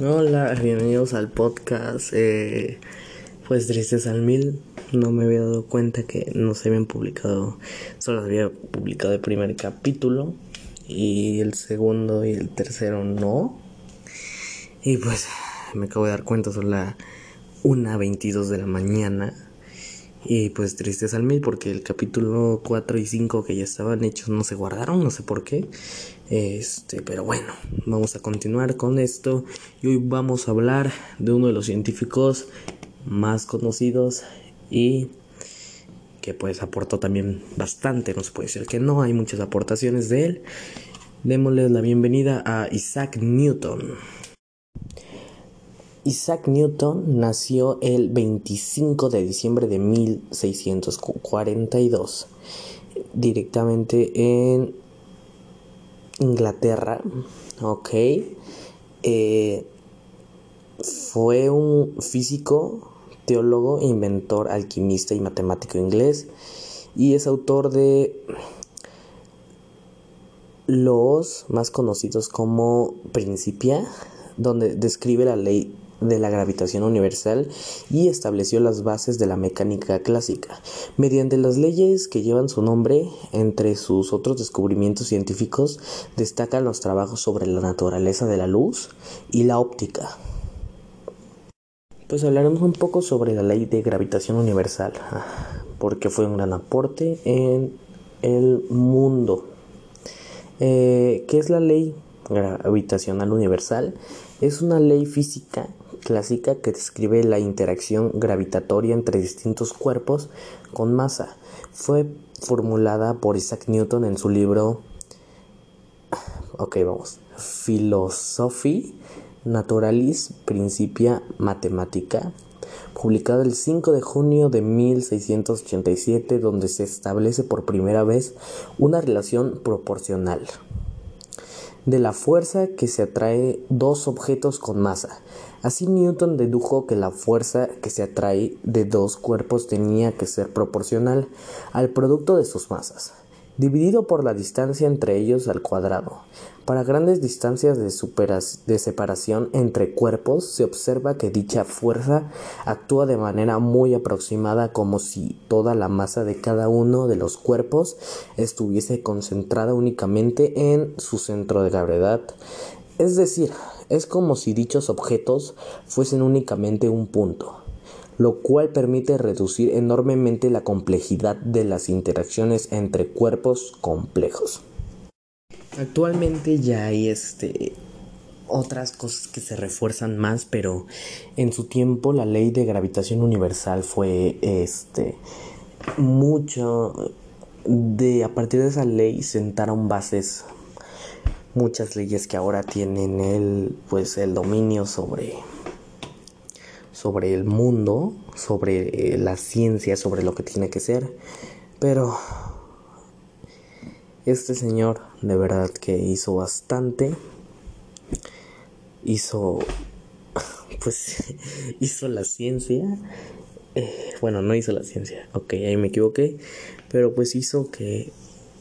Hola, bienvenidos al podcast. Eh, pues tristes al mil. No me había dado cuenta que no se habían publicado. Solo había publicado el primer capítulo. Y el segundo y el tercero no. Y pues me acabo de dar cuenta, son las 1.22 de la mañana. Y pues tristes al mil porque el capítulo 4 y 5 que ya estaban hechos no se guardaron, no sé por qué. Este, pero bueno, vamos a continuar con esto y hoy vamos a hablar de uno de los científicos más conocidos y que pues aportó también bastante, no puede decir que no, hay muchas aportaciones de él. Démosle la bienvenida a Isaac Newton. Isaac Newton nació el 25 de diciembre de 1642 directamente en Inglaterra, ok. Eh, fue un físico, teólogo, inventor, alquimista y matemático inglés y es autor de los más conocidos como Principia, donde describe la ley de la gravitación universal y estableció las bases de la mecánica clásica. Mediante las leyes que llevan su nombre, entre sus otros descubrimientos científicos destacan los trabajos sobre la naturaleza de la luz y la óptica. Pues hablaremos un poco sobre la ley de gravitación universal, porque fue un gran aporte en el mundo. Eh, ¿Qué es la ley gravitacional universal? Es una ley física clásica que describe la interacción gravitatoria entre distintos cuerpos con masa. Fue formulada por Isaac Newton en su libro, ok, vamos, Philosophy Naturalis Principia Mathematica, publicado el 5 de junio de 1687, donde se establece por primera vez una relación proporcional de la fuerza que se atrae dos objetos con masa. Así Newton dedujo que la fuerza que se atrae de dos cuerpos tenía que ser proporcional al producto de sus masas dividido por la distancia entre ellos al cuadrado. Para grandes distancias de, separación entre cuerpos se observa que dicha fuerza actúa de manera muy aproximada como si toda la masa de cada uno de los cuerpos estuviese concentrada únicamente en su centro de gravedad. Es decir, es como si dichos objetos fuesen únicamente un punto lo cual permite reducir enormemente la complejidad de las interacciones entre cuerpos complejos. Actualmente ya hay este otras cosas que se refuerzan más, pero en su tiempo la ley de gravitación universal fue este mucho de a partir de esa ley sentaron bases muchas leyes que ahora tienen el pues el dominio sobre sobre el mundo, sobre eh, la ciencia, sobre lo que tiene que ser. Pero este señor de verdad que hizo bastante. Hizo, pues, hizo la ciencia. Eh, bueno, no hizo la ciencia, ok, ahí me equivoqué. Pero pues hizo que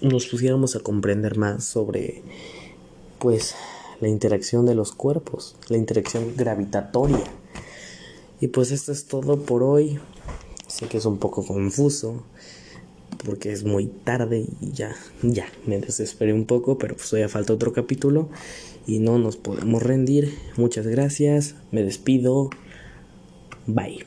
nos pusiéramos a comprender más sobre, pues, la interacción de los cuerpos, la interacción gravitatoria y pues esto es todo por hoy. Sé que es un poco confuso porque es muy tarde y ya, ya, me desesperé un poco, pero pues todavía falta otro capítulo y no nos podemos rendir. Muchas gracias, me despido. Bye.